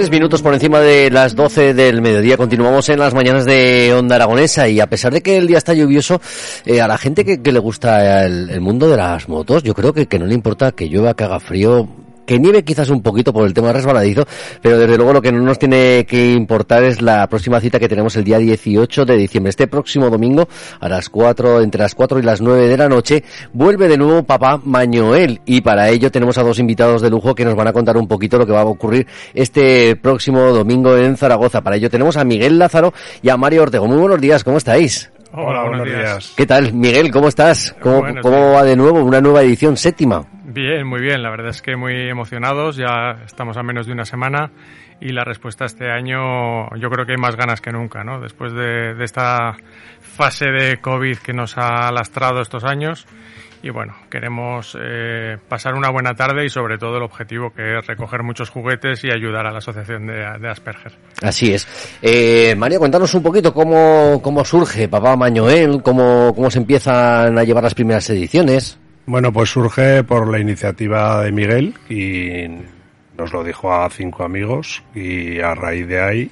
Tres minutos por encima de las doce del mediodía. Continuamos en las mañanas de Onda Aragonesa y a pesar de que el día está lluvioso, eh, a la gente que, le gusta el, el, mundo de las motos, yo creo que, que no le importa que llueva, que haga frío, que nieve quizás un poquito por el tema resbaladizo, pero desde luego lo que no nos tiene que importar es la próxima cita que tenemos el día 18 de diciembre. Este próximo domingo, a las 4, entre las 4 y las 9 de la noche, vuelve de nuevo Papá Mañoel y para ello tenemos a dos invitados de lujo que nos van a contar un poquito lo que va a ocurrir este próximo domingo en Zaragoza. Para ello tenemos a Miguel Lázaro y a Mario Ortego. Muy buenos días, ¿cómo estáis? Hola, buenos, días. ¿Qué tal, Miguel? ¿Cómo estás? ¿Cómo, ¿cómo va de nuevo? Una nueva edición, séptima. Bien, muy bien. La verdad es que muy emocionados. Ya estamos a menos de una semana y la respuesta este año yo creo que hay más ganas que nunca, ¿no? Después de, de esta fase de COVID que nos ha lastrado estos años y bueno, queremos eh, pasar una buena tarde y sobre todo el objetivo que es recoger muchos juguetes y ayudar a la asociación de, de Asperger. Así es. Eh, María, cuéntanos un poquito cómo, cómo surge Papá Mañoel, cómo, cómo se empiezan a llevar las primeras ediciones. Bueno, pues surge por la iniciativa de Miguel y nos lo dijo a cinco amigos y a raíz de ahí,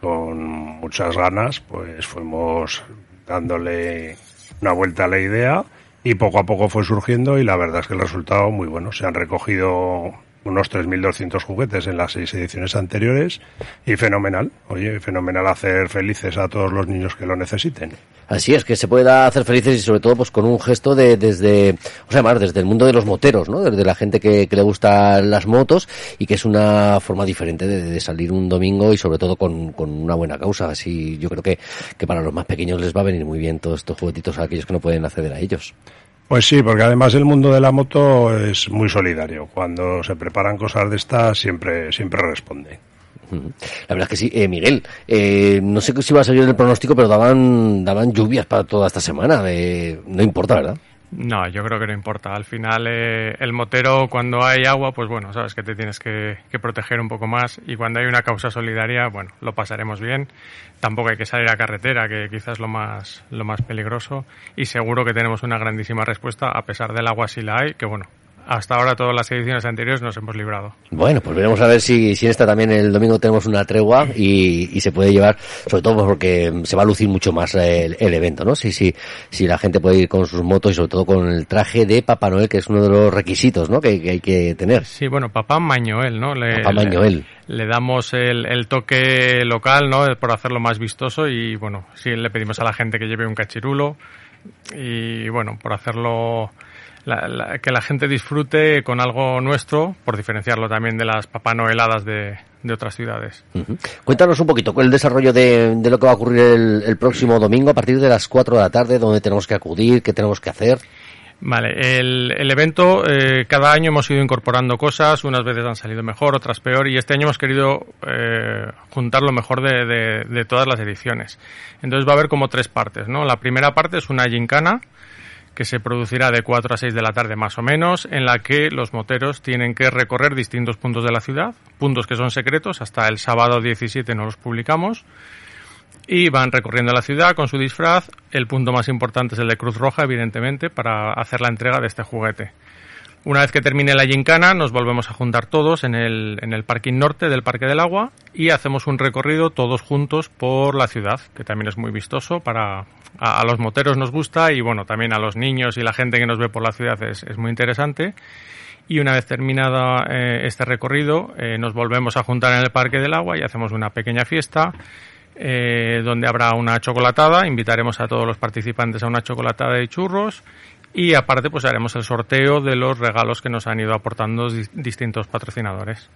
con muchas ganas, pues fuimos dándole una vuelta a la idea y poco a poco fue surgiendo y la verdad es que el resultado muy bueno. Se han recogido unos 3.200 juguetes en las seis ediciones anteriores y fenomenal, oye, fenomenal hacer felices a todos los niños que lo necesiten. Así es, que se pueda hacer felices y sobre todo pues con un gesto de desde, o sea, más desde el mundo de los moteros, ¿no? Desde la gente que, que le gustan las motos y que es una forma diferente de, de salir un domingo y sobre todo con, con, una buena causa. Así yo creo que, que para los más pequeños les va a venir muy bien todos estos juguetitos a aquellos que no pueden acceder a ellos. Pues sí, porque además el mundo de la moto es muy solidario. Cuando se preparan cosas de estas, siempre, siempre responde. La verdad es que sí, eh, Miguel, eh, no sé si va a seguir el pronóstico, pero daban, daban lluvias para toda esta semana. No importa, ¿verdad? No, yo creo que no importa. Al final, eh, el motero, cuando hay agua, pues bueno, sabes que te tienes que, que, proteger un poco más. Y cuando hay una causa solidaria, bueno, lo pasaremos bien. Tampoco hay que salir a carretera, que quizás es lo más, lo más peligroso. Y seguro que tenemos una grandísima respuesta, a pesar del agua si la hay, que bueno, hasta ahora todas las ediciones anteriores nos hemos librado. Bueno, pues veremos a ver si, si en esta también el domingo tenemos una tregua y, y se puede llevar, sobre todo porque se va a lucir mucho más el, el evento, ¿no? Si, si, si la gente puede ir con sus motos y sobre todo con el traje de Papá Noel, que es uno de los requisitos, ¿no? Que, que hay que tener. Sí, bueno, Papá Mañoel, ¿no? Le, Papá Mañoel. Le, le damos el, el, toque local, ¿no? Por hacerlo más vistoso y, bueno, sí le pedimos a la gente que lleve un cachirulo y, bueno, por hacerlo la, la, que la gente disfrute con algo nuestro, por diferenciarlo también de las papanoeladas de, de otras ciudades. Uh -huh. Cuéntanos un poquito el desarrollo de, de, lo que va a ocurrir el, el próximo domingo a partir de las 4 de la tarde, dónde tenemos que acudir, qué tenemos que hacer. Vale, el, el evento, eh, cada año hemos ido incorporando cosas, unas veces han salido mejor, otras peor, y este año hemos querido eh, juntar lo mejor de, de, de, todas las ediciones. Entonces va a haber como tres partes, ¿no? La primera parte es una gincana, que se producirá de 4 a 6 de la tarde más o menos, en la que los moteros tienen que recorrer distintos puntos de la ciudad, puntos que son secretos, hasta el sábado 17 no los publicamos, y van recorriendo la ciudad con su disfraz. El punto más importante es el de Cruz Roja, evidentemente, para hacer la entrega de este juguete. Una vez que termine la gincana, nos volvemos a juntar todos en el, en el parking norte del Parque del Agua y hacemos un recorrido todos juntos por la ciudad, que también es muy vistoso para a, los moteros nos gusta y bueno, también a los niños y la gente que nos ve por la ciudad es, es muy interesante. Y una vez terminado eh, este recorrido eh, nos volvemos a juntar en el Parque del Agua y hacemos una pequeña fiesta eh, donde habrá una chocolatada, invitaremos a todos los participantes a una chocolatada de churros y aparte pues haremos el sorteo de los regalos que nos han ido aportando distintos patrocinadores.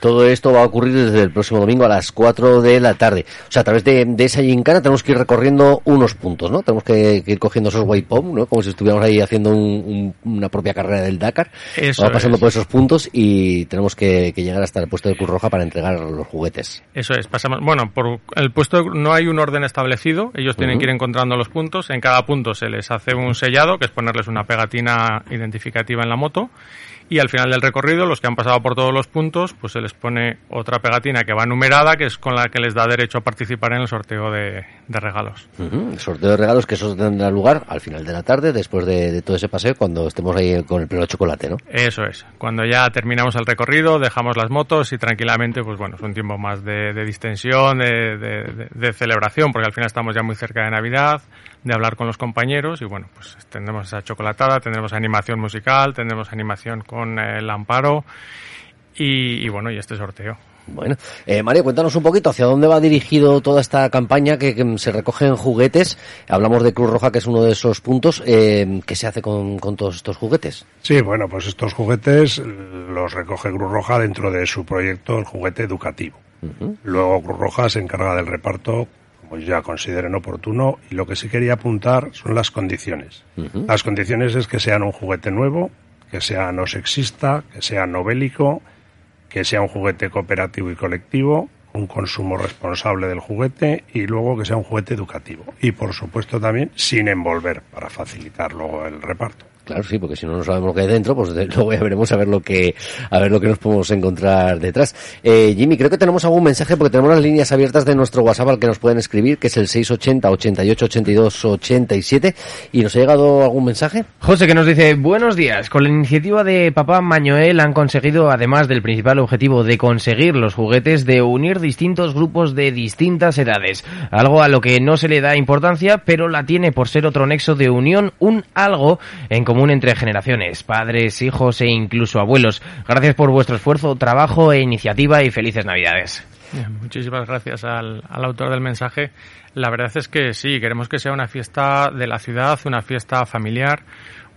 Todo esto va a ocurrir desde el próximo domingo a las 4 de la tarde. O sea, a través de, esa gincana tenemos que ir recorriendo unos puntos, ¿no? Tenemos que, ir cogiendo esos waypoints, ¿no? Como si estuviéramos ahí haciendo una propia carrera del Dakar. Eso Vamos pasando por esos puntos y tenemos que, llegar hasta el puesto de Cruz Roja para entregar los juguetes. Eso es, pasamos, bueno, por el puesto no hay un orden establecido, ellos tienen que ir encontrando los puntos, en cada punto se les hace un sellado, que es ponerles una pegatina identificativa en la moto. Y al final del recorrido los que han pasado por todos los puntos pues se les pone otra pegatina que va numerada que es con la que les da derecho a participar en el sorteo de, regalos. El sorteo de regalos que eso tendrá lugar al final de la tarde después de, todo ese paseo cuando estemos ahí con el pelo chocolate ¿no? eso es. Cuando ya terminamos el recorrido dejamos las motos y tranquilamente pues bueno es un tiempo más de, distensión de, de celebración porque al final estamos ya muy cerca de Navidad de hablar con los compañeros y bueno pues tendremos esa chocolatada tendremos animación musical tendremos animación con el amparo y, bueno, y este sorteo. Bueno, eh, María, cuéntanos un poquito hacia dónde va dirigido toda esta campaña que, se recogen juguetes. Hablamos de Cruz Roja, que es uno de esos puntos. Eh, ¿Qué se hace con, todos estos juguetes? Sí, bueno, pues estos juguetes los recoge Cruz Roja dentro de su proyecto, el juguete educativo. Luego Cruz Roja se encarga del reparto como ya consideren oportuno. Y lo que sí quería apuntar son las condiciones. Las condiciones es que sean un juguete nuevo, que sea no sexista, que sea no bélico, que sea un juguete cooperativo y colectivo, un consumo responsable del juguete y luego que sea un juguete educativo. Y por supuesto también sin envolver para facilitar luego el reparto. Claro, sí, porque si no no sabemos lo que hay dentro, pues luego ya veremos a ver lo que a ver lo que nos podemos encontrar detrás. Eh, Jimmy, creo que tenemos algún mensaje porque tenemos las líneas abiertas de nuestro WhatsApp al que nos pueden escribir, que es el 680 88 82 87 y nos ha llegado algún mensaje. José que nos dice, "Buenos días, con la iniciativa de Papá Mañoel han conseguido además del principal objetivo de conseguir los juguetes de unir distintos grupos de distintas edades, algo a lo que no se le da importancia, pero la tiene por ser otro nexo de unión, un algo en común entre generaciones, padres, hijos e incluso abuelos. Gracias por vuestro esfuerzo, trabajo e iniciativa y felices Navidades. Muchísimas gracias al, autor del mensaje. La verdad es que sí, queremos que sea una fiesta de la ciudad, una fiesta familiar.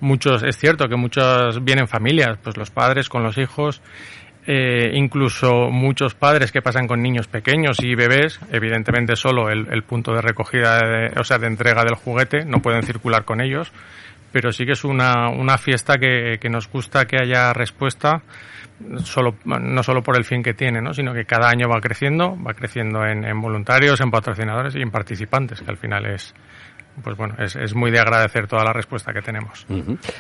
Muchos, es cierto que muchos vienen familias, pues los padres con los hijos, eh, incluso muchos padres que pasan con niños pequeños y bebés, evidentemente solo el, punto de recogida, o sea, de entrega del juguete, no pueden circular con ellos pero sí que es una, una fiesta que, que nos gusta que haya respuesta solo, no solo por el fin que tiene, ¿no? sino que cada año va creciendo, va creciendo en, en voluntarios, en patrocinadores y en participantes, que al final es, pues bueno, es, es, muy de agradecer toda la respuesta que tenemos.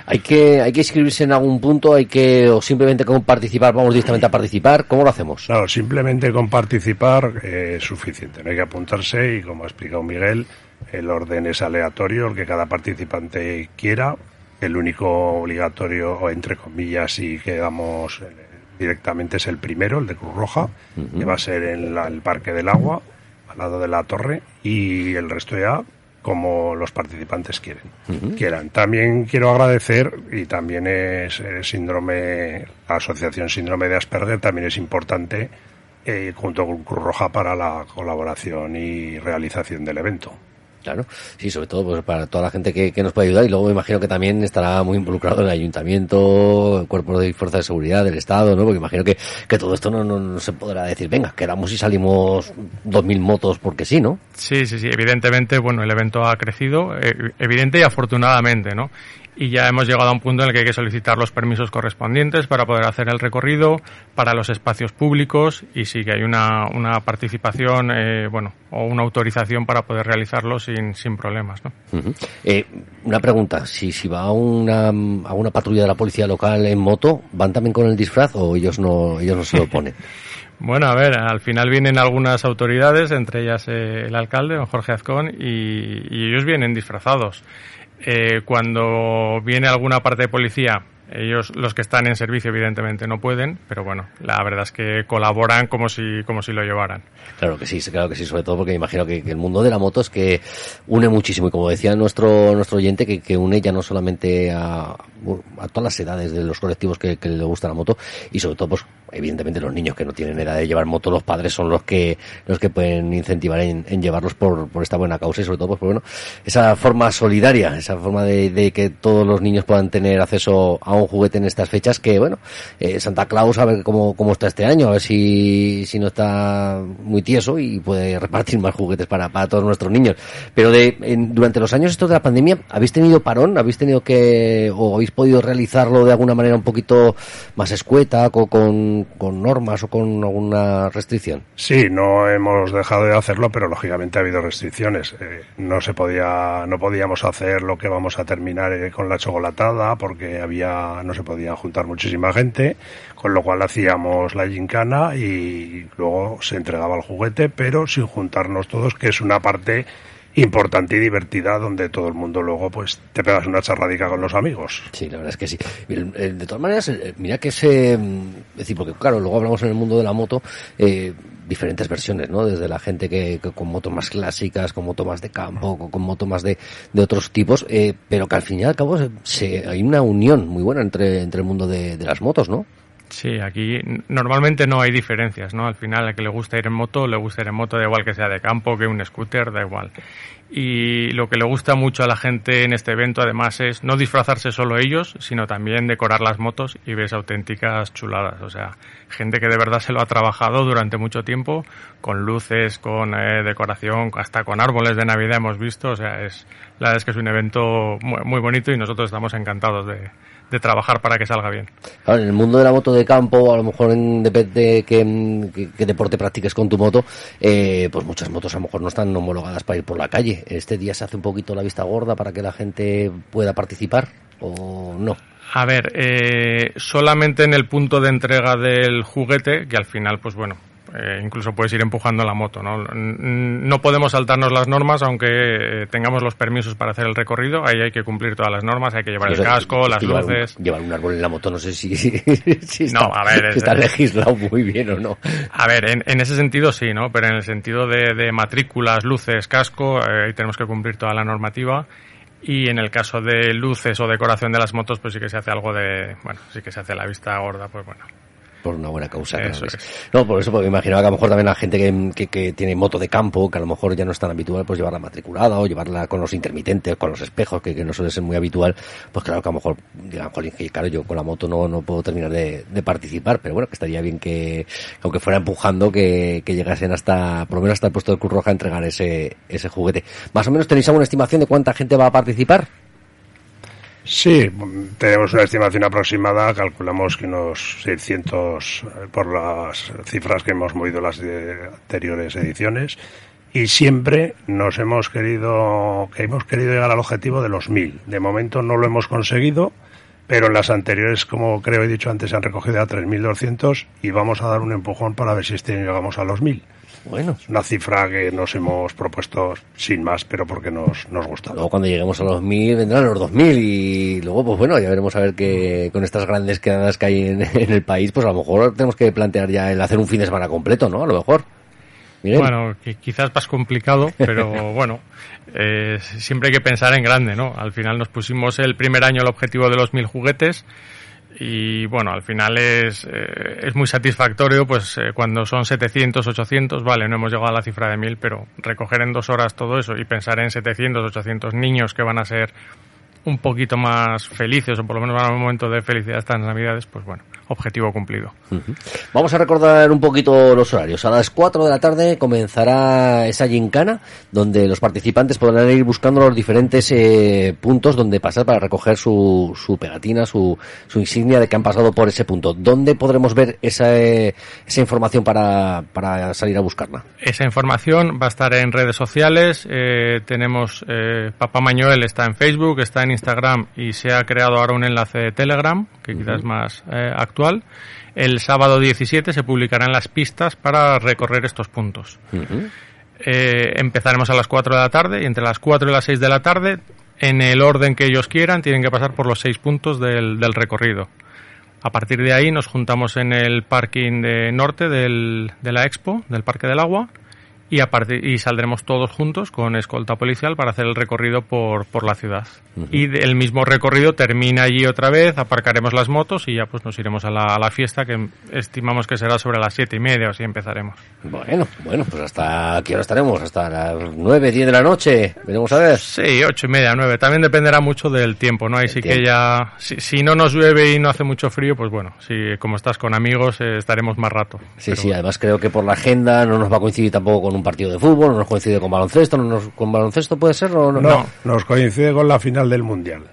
Hay que hay que inscribirse en algún punto, hay que o simplemente con participar, vamos directamente a participar, ¿cómo lo hacemos? Claro, simplemente con participar es suficiente, no hay que apuntarse y como ha explicado Miguel, el orden es aleatorio, el que cada participante quiera. El único obligatorio, o entre comillas, y quedamos eh, directamente es el primero, el de Cruz Roja, que va a ser en el Parque del Agua, al lado de la torre, y el resto ya como los participantes quieren, quieran. También quiero agradecer, y también es el síndrome, la Asociación Síndrome de Asperger también es importante, eh, junto con Cruz Roja para la colaboración y realización del evento. Claro, sí, sobre todo pues, para toda la gente que, nos puede ayudar y luego me imagino que también estará muy involucrado el ayuntamiento, el cuerpo de fuerza de seguridad del Estado, ¿no? Porque imagino que, que todo esto no, se podrá decir, venga, quedamos y salimos dos mil motos porque sí, ¿no? Sí, sí, sí, evidentemente, bueno, el evento ha crecido, eh, evidente y afortunadamente, ¿no? Y ya hemos llegado a un punto en el que hay que solicitar los permisos correspondientes para poder hacer el recorrido, para los espacios públicos y sí que hay una, una participación, eh, bueno, o una autorización para poder realizarlo sin, sin problemas. ¿no? Eh, una pregunta, si, si va a una, a una patrulla de la policía local en moto, ¿van también con el disfraz o ellos no, ellos no se lo ponen? Bueno, a ver, al final vienen algunas autoridades, entre ellas eh, el alcalde, don Jorge Azcón, y, y ellos vienen disfrazados. Eh, cuando viene alguna parte de policía Ellos, los que están en servicio, evidentemente no pueden, pero bueno, la verdad es que colaboran como si, como si lo llevaran. Claro que sí, claro que sí, sobre todo porque imagino que, el mundo de la moto es que une muchísimo y como decía nuestro, nuestro oyente, que, que une ya no solamente a, a todas las edades de los colectivos que, que le gusta la moto y sobre todo pues evidentemente los niños que no tienen edad de llevar moto, los padres son los que los que pueden incentivar en, llevarlos por, por esta buena causa y sobre todo pues, bueno, esa forma solidaria, esa forma de, de, que todos los niños puedan tener acceso a un juguete en estas fechas que bueno, eh, Santa Claus a ver cómo, cómo está este año, a ver si, si no está muy tieso y puede repartir más juguetes para, para todos nuestros niños. Pero de, durante los años estos de la pandemia, ¿habéis tenido parón? ¿Habéis tenido que, o habéis podido realizarlo de alguna manera un poquito más escueta, con, con con, normas o con alguna restricción? Sí, no hemos dejado de hacerlo, pero lógicamente ha habido restricciones. Eh, no se podía, no podíamos hacer lo que vamos a terminar eh, con la chocolatada porque había, no se podía juntar muchísima gente, con lo cual hacíamos la gincana y luego se entregaba el juguete, pero sin juntarnos todos, que es una parte importante y divertida donde todo el mundo luego pues te pegas una charradica con los amigos. Sí, la verdad es que sí. De todas maneras, eh, mira que se... Mm, decir, porque claro, luego hablamos en el mundo de la moto, eh, diferentes versiones, ¿no? Desde la gente que, con motos más clásicas, con motos más de campo, con, motos más de, de otros tipos, eh, pero que al fin y al cabo se, hay una unión muy buena entre, entre el mundo de, de las motos, ¿no? Sí, aquí normalmente no hay diferencias, ¿no? Al final, a que le gusta ir en moto, le gusta ir en moto, da igual que sea de campo, que un scooter, da igual. Y lo que le gusta mucho a la gente en este evento, además, es no disfrazarse solo ellos, sino también decorar las motos y ves auténticas chuladas. O sea, gente que de verdad se lo ha trabajado durante mucho tiempo, con luces, con eh, decoración, hasta con árboles de Navidad hemos visto. O sea, es, la verdad es que es un evento muy, muy bonito y nosotros estamos encantados de, de trabajar para que salga bien. en el mundo de la moto de campo, a lo mejor en, depende de qué, deporte practiques con tu moto, eh, pues muchas motos a lo mejor no están homologadas para ir por la calle. Este día se hace un poquito la vista gorda para que la gente pueda participar o no. A ver, eh, solamente en el punto de entrega del juguete, que al final, pues bueno, eh, incluso puedes ir empujando la moto. ¿no? no podemos saltarnos las normas, aunque eh, tengamos los permisos para hacer el recorrido. Ahí hay que cumplir todas las normas, hay que llevar el casco, las luces. llevar un árbol en la moto, no sé si, está, no, a ver, está legislado muy bien o no. A ver, en, ese sentido sí, ¿no? Pero en el sentido de, matrículas, luces, casco, eh, ahí tenemos que cumplir toda la normativa y en el caso de luces o decoración de las motos pues sí que se hace algo de bueno sí que se hace la vista gorda pues bueno por una buena causa. No, por eso, porque imaginaba que a lo mejor también la gente que, que, tiene moto de campo, que a lo mejor ya no es tan habitual, pues llevarla matriculada o llevarla con los intermitentes, con los espejos, que, no suele ser muy habitual, pues claro que a lo mejor digan, jolín, que claro, yo con la moto no, no puedo terminar de, participar, pero bueno, que estaría bien que, aunque fuera empujando, que, que llegasen hasta, por lo menos hasta el puesto de Cruz Roja a entregar ese, ese juguete. ¿Más o menos tenéis alguna estimación de cuánta gente va a participar? Sí, tenemos una estimación aproximada, calculamos que unos 600 eh, por las cifras que hemos movido las anteriores ediciones y siempre nos hemos querido que hemos querido llegar al objetivo de los 1000. De momento no lo hemos conseguido, pero en las anteriores, como creo he dicho antes, se han recogido a 3200 y vamos a dar un empujón para ver si este año llegamos a los 1000. Bueno. Es una cifra que nos hemos propuesto sin más, pero porque nos, nos gusta. Luego cuando lleguemos a los 1000 vendrán los 2000 y luego, pues bueno, ya veremos a ver que con estas grandes quedadas que hay en, el país, pues a lo mejor tenemos que plantear ya el hacer un fin de semana completo, ¿no? A lo mejor. Bueno, quizás más complicado, pero bueno, eh, siempre hay que pensar en grande, ¿no? Al final nos pusimos el primer año el objetivo de los mil juguetes y bueno, al final es, eh, es muy satisfactorio pues eh, cuando son 700, 800, vale, no hemos llegado a la cifra de 1000, pero recoger en dos horas todo eso y pensar en 700, 800 niños que van a ser un poquito más felices o por lo menos van a un momento de felicidad estas navidades, pues bueno, objetivo cumplido. Vamos a recordar un poquito los horarios. A las 4 de la tarde comenzará esa gincana donde los participantes podrán ir buscando los diferentes eh, puntos donde pasar para recoger su, su pegatina, su, su, insignia de que han pasado por ese punto. ¿Dónde podremos ver esa, esa información para, para salir a buscarla? Esa información va a estar en redes sociales. Eh, tenemos eh, Papá Mañuel está en Facebook, está en Instagram y se ha creado ahora un enlace de Telegram que quizás es más eh, actual. El sábado 17 se publicarán las pistas para recorrer estos puntos. Eh, empezaremos a las 4 de la tarde y entre las 4 y las 6 de la tarde en el orden que ellos quieran, tienen que pasar por los seis puntos del, del recorrido. A partir de ahí nos juntamos en el parking de norte del, de la Expo, del Parque del Agua, y, aparte, y saldremos todos juntos con escolta policial para hacer el recorrido por, por la ciudad. Y el mismo recorrido termina allí otra vez, aparcaremos las motos y ya pues nos iremos a la, a la fiesta que estimamos que será sobre las siete y media o así empezaremos. Bueno, bueno, pues hasta aquí ahora estaremos, hasta las nueve, diez de la noche, veremos a ver. Sí, ocho y media, nueve. También dependerá mucho del tiempo, ¿no? Ahí El sí tiempo. que ya, si, si no nos llueve y no hace mucho frío, pues bueno, si como estás con amigos eh, estaremos más rato. Sí, Pero sí, además creo que por la agenda no nos va a coincidir tampoco con un partido de fútbol, no nos coincide con baloncesto, no nos, con baloncesto puede ser o no. No, nos coincide con la final del Mundial.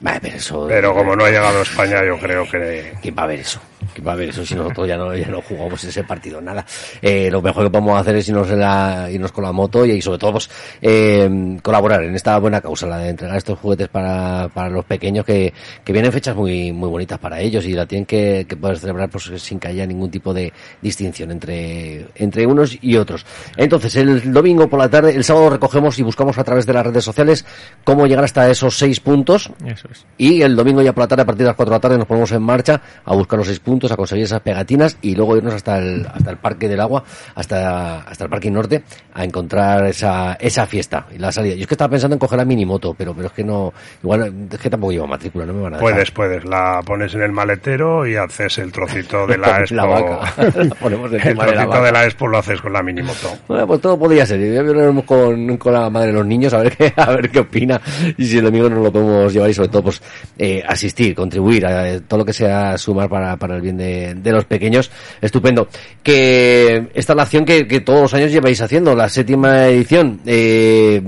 Vale, pero eso... Pero como no ha llegado a España, yo creo que ¿Quién va a ver eso? ¿Quién va a ver eso si nosotros ya no, ya no jugamos ese partido? Nada. Eh, lo mejor que podemos hacer es irnos, en la, irnos con la moto y, sobre todo pues, eh, colaborar en esta buena causa, la de entregar estos juguetes para, para los pequeños que, que vienen fechas muy, muy bonitas para ellos y la tienen que, que poder celebrar pues, sin que haya ningún tipo de distinción entre, entre unos y otros. Entonces, el domingo por la tarde, el sábado recogemos y buscamos a través de las redes sociales cómo llegar hasta esos seis puntos Eso es. y el domingo ya por la tarde, a partir de las 4 de la tarde, nos ponemos en marcha a buscar los seis puntos, a conseguir esas pegatinas y luego irnos hasta el, hasta el Parque del Agua, hasta, hasta el Parque Norte, a encontrar esa, esa fiesta y la salida. Yo es que estaba pensando en coger la minimoto, pero, pero es que no, igual, es que tampoco lleva matrícula, no me van a dejar. puedes, puedes. La pones en el maletero y haces el trocito de la expo. La vaca. La ponemos el encima de la trocito vaca. de la expo lo haces con la minimoto. Bueno, pues todo podría ser. Ya hablaremos con, con la madre de los niños a ver qué, a ver qué opina y si el domingo nos lo podemos llevar y sobre todo pues eh, asistir, contribuir a eh, todo lo que sea sumar para, para el de los pequeños. Estupendo. Que esta es la acción que, que todos los años lleváis haciendo, la séptima edición. Eh,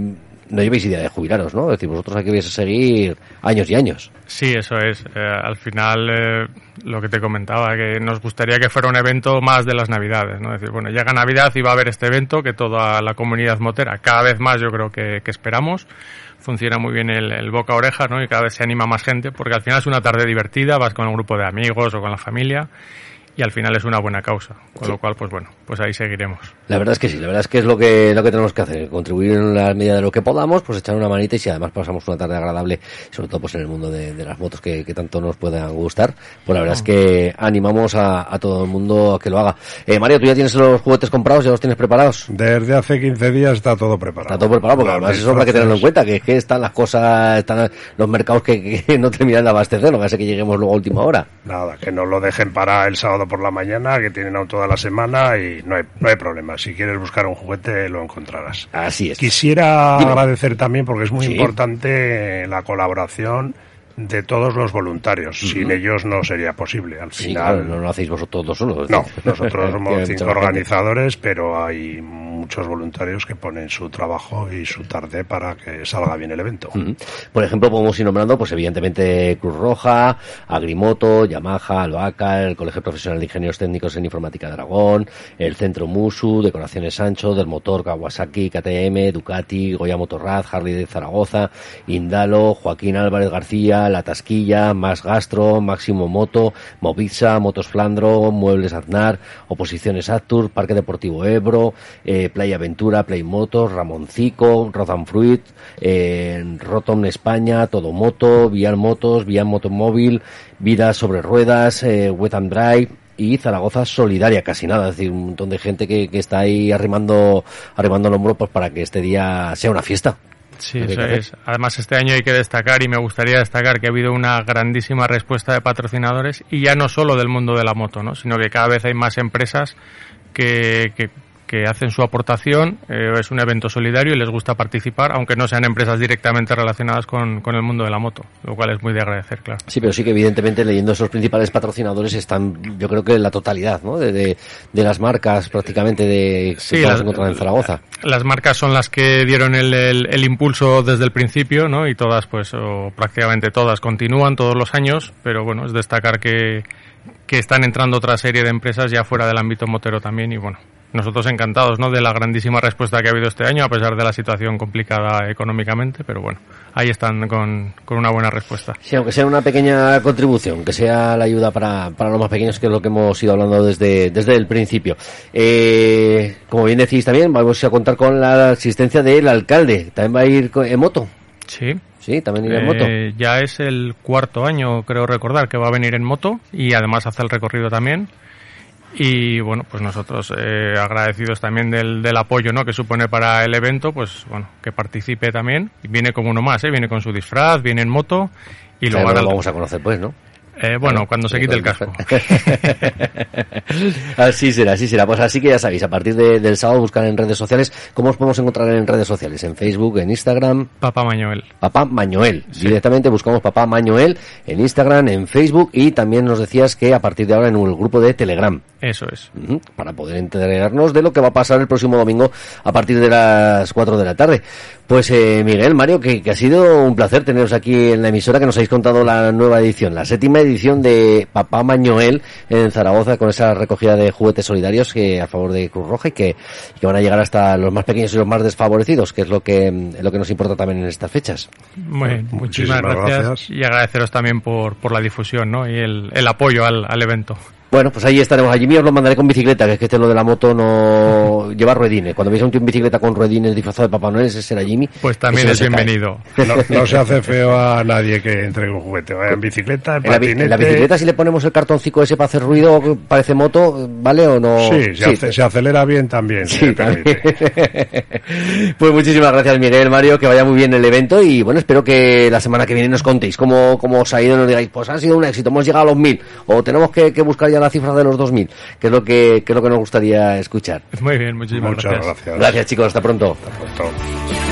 no lleváis idea de jubilaros, ¿no? Es decir, vosotros aquí vais a seguir años y años. Sí, eso es. Eh, al final, eh, lo que te comentaba, que nos gustaría que fuera un evento más de las Navidades, ¿no? Es decir, bueno, llega Navidad y va a haber este evento que toda la comunidad motera, cada vez más yo creo que, esperamos. Funciona muy bien el, el boca a oreja, ¿no? Y cada vez se anima más gente, porque al final es una tarde divertida, vas con un grupo de amigos o con la familia y al final es una buena causa. Con lo cual, pues bueno, pues ahí seguiremos. La verdad es que sí, la verdad es que es lo que, lo que tenemos que hacer, contribuir en la medida de lo que podamos, pues echar una manita y si además pasamos una tarde agradable, sobre todo pues en el mundo de, de las motos que, que tanto nos puedan gustar, pues la verdad es que animamos a, a todo el mundo a que lo haga. Eh, Mario, ¿tú ya tienes los juguetes comprados, ya los tienes preparados? Desde hace 15 días está todo preparado. Está todo preparado, porque además eso habrá que tenerlo en cuenta, que es que están las cosas, están los mercados que, que no terminan de abastecer, lo que hace que lleguemos luego a última hora. Nada, que no lo dejen para el sábado por la mañana, que tienen aún toda la semana y no hay, no hay problema. Si quieres buscar un juguete, lo encontrarás. Así es. Quisiera Dime. agradecer también, porque es muy Sí. importante la colaboración de todos los voluntarios. Sin ellos no sería posible. Al Sí, final, claro, no lo hacéis vosotros dos solos. no, nosotros somos cinco organizadores, pero hay muchos voluntarios que ponen su trabajo y su tarde para que salga bien el evento. Por ejemplo, podemos ir nombrando, pues evidentemente Cruz Roja, Agrimoto, Yamaha, Albaca, el Colegio Profesional de Ingenieros Técnicos en Informática de Aragón, el Centro Musu, Decoraciones Sancho, del Motor Kawasaki, KTM, Ducati, Goya Motorrad, Harley de Zaragoza, Indalo, Joaquín Álvarez García, La Tasquilla, Más Gastro, Máximo Moto, Movisa, Motos Flandro, Muebles Aznar, Oposiciones Actur, Parque Deportivo Ebro, eh, Playa Aventura, Play Motos, Ramoncico, Rodan Fruit, eh, Rotom España, Todo Moto, Vial Motos, Vial Motomóvil, Vida sobre Ruedas, eh, Wet and Drive, y Zaragoza solidaria, casi nada, es decir, un montón de gente que, que está ahí arrimando, arrimando el hombro pues para que este día sea una fiesta. Sí, eso es. Además, este año hay que destacar, y me gustaría destacar, que ha habido una grandísima respuesta de patrocinadores, y ya no solo del mundo de la moto, ¿no? sino que cada vez hay más empresas que, que, que hacen su aportación. eh, es un evento solidario y les gusta participar, aunque no sean empresas directamente relacionadas con, con el mundo de la moto, lo cual es muy de agradecer, claro. Sí, pero sí que evidentemente leyendo esos principales patrocinadores están, yo creo que la totalidad, ¿no? De, de, de las marcas prácticamente de que Sí, podemos las- en Zaragoza. Las marcas son las que dieron el, el- el impulso desde el principio, ¿no? Y todas, pues, o prácticamente todas continúan todos los años, pero bueno, es destacar que, que están entrando otra serie de empresas ya fuera del ámbito motero también y bueno, nosotros encantados, ¿no? De la grandísima respuesta que ha habido este año, a pesar de la situación complicada económicamente, pero bueno, ahí están con, con una buena respuesta. Sí, aunque sea una pequeña contribución, que sea la ayuda para, para los más pequeños, que es lo que hemos ido hablando desde, desde el principio. Eh, como bien decís también, vamos a contar con la asistencia del alcalde. También va a ir en moto. Sí, Sí, también irá en moto. Eh, ya es el cuarto año, creo recordar, que va a venir en moto y además hace el recorrido también. Y bueno, pues nosotros eh, agradecidos también del, del apoyo ¿no? que supone para el evento, pues bueno, que participe también. Viene como uno más, ¿eh? viene con su disfraz, viene en moto y O sea, lo vamos a conocer, pues, ¿no? Eh, bueno, cuando se quite el casco. así será, así será. Pues así que ya sabéis, a partir de- del sábado buscar en redes sociales. ¿Cómo os podemos encontrar en redes sociales? En Facebook, en Instagram. Papá Mañuel. Papá Mañoel. Directamente buscamos Papá Mañoel en Instagram, en Facebook y también nos decías que a partir de ahora en el grupo de Telegram. Eso es. Para poder enterarnos de lo que va a pasar el próximo domingo a partir de las 4 de la tarde. Pues eh, Miguel, Mario, que, que ha sido un placer teneros aquí en la emisora, que nos habéis contado la nueva edición, la séptima edición de Papá Mañoel en Zaragoza, con esa recogida de juguetes solidarios que a favor de Cruz Roja y que, que van a llegar hasta los más pequeños y los más desfavorecidos, que es lo que, mm, lo que nos importa también en estas fechas. Bueno, muchísimas Muchísimas gracias, gracias. y agradeceros también por, por la difusión ¿no? y el, el apoyo al, al evento. Bueno, pues ahí estaremos. A Jimmy os lo mandaré con bicicleta, que es que este lo de la moto no lleva ruedines. Cuando veis a un tío en bicicleta con ruedines disfrazado de Papá Noel, ese será Jimmy. Pues también es bienvenido. No, no se hace feo a nadie que entregue un juguete. Vaya en bicicleta, en En la, en bicicleta, si le ponemos el cartoncito ese para hacer ruido, parece moto, ¿vale o no? Sí, se, hace- se acelera bien también. Sí, también. pues muchísimas gracias, Miguel, Mario, que vaya muy bien el evento y bueno, espero que la semana que viene nos contéis cómo, cómo os ha ido, nos digáis, pues ha sido un éxito, hemos llegado a los mil, o tenemos que, que buscar ya la cifra de los dos mil, que es lo que, que es lo que nos gustaría escuchar. Muy bien, muchísimas Muchas gracias. gracias. Gracias chicos, hasta pronto. Hasta pronto.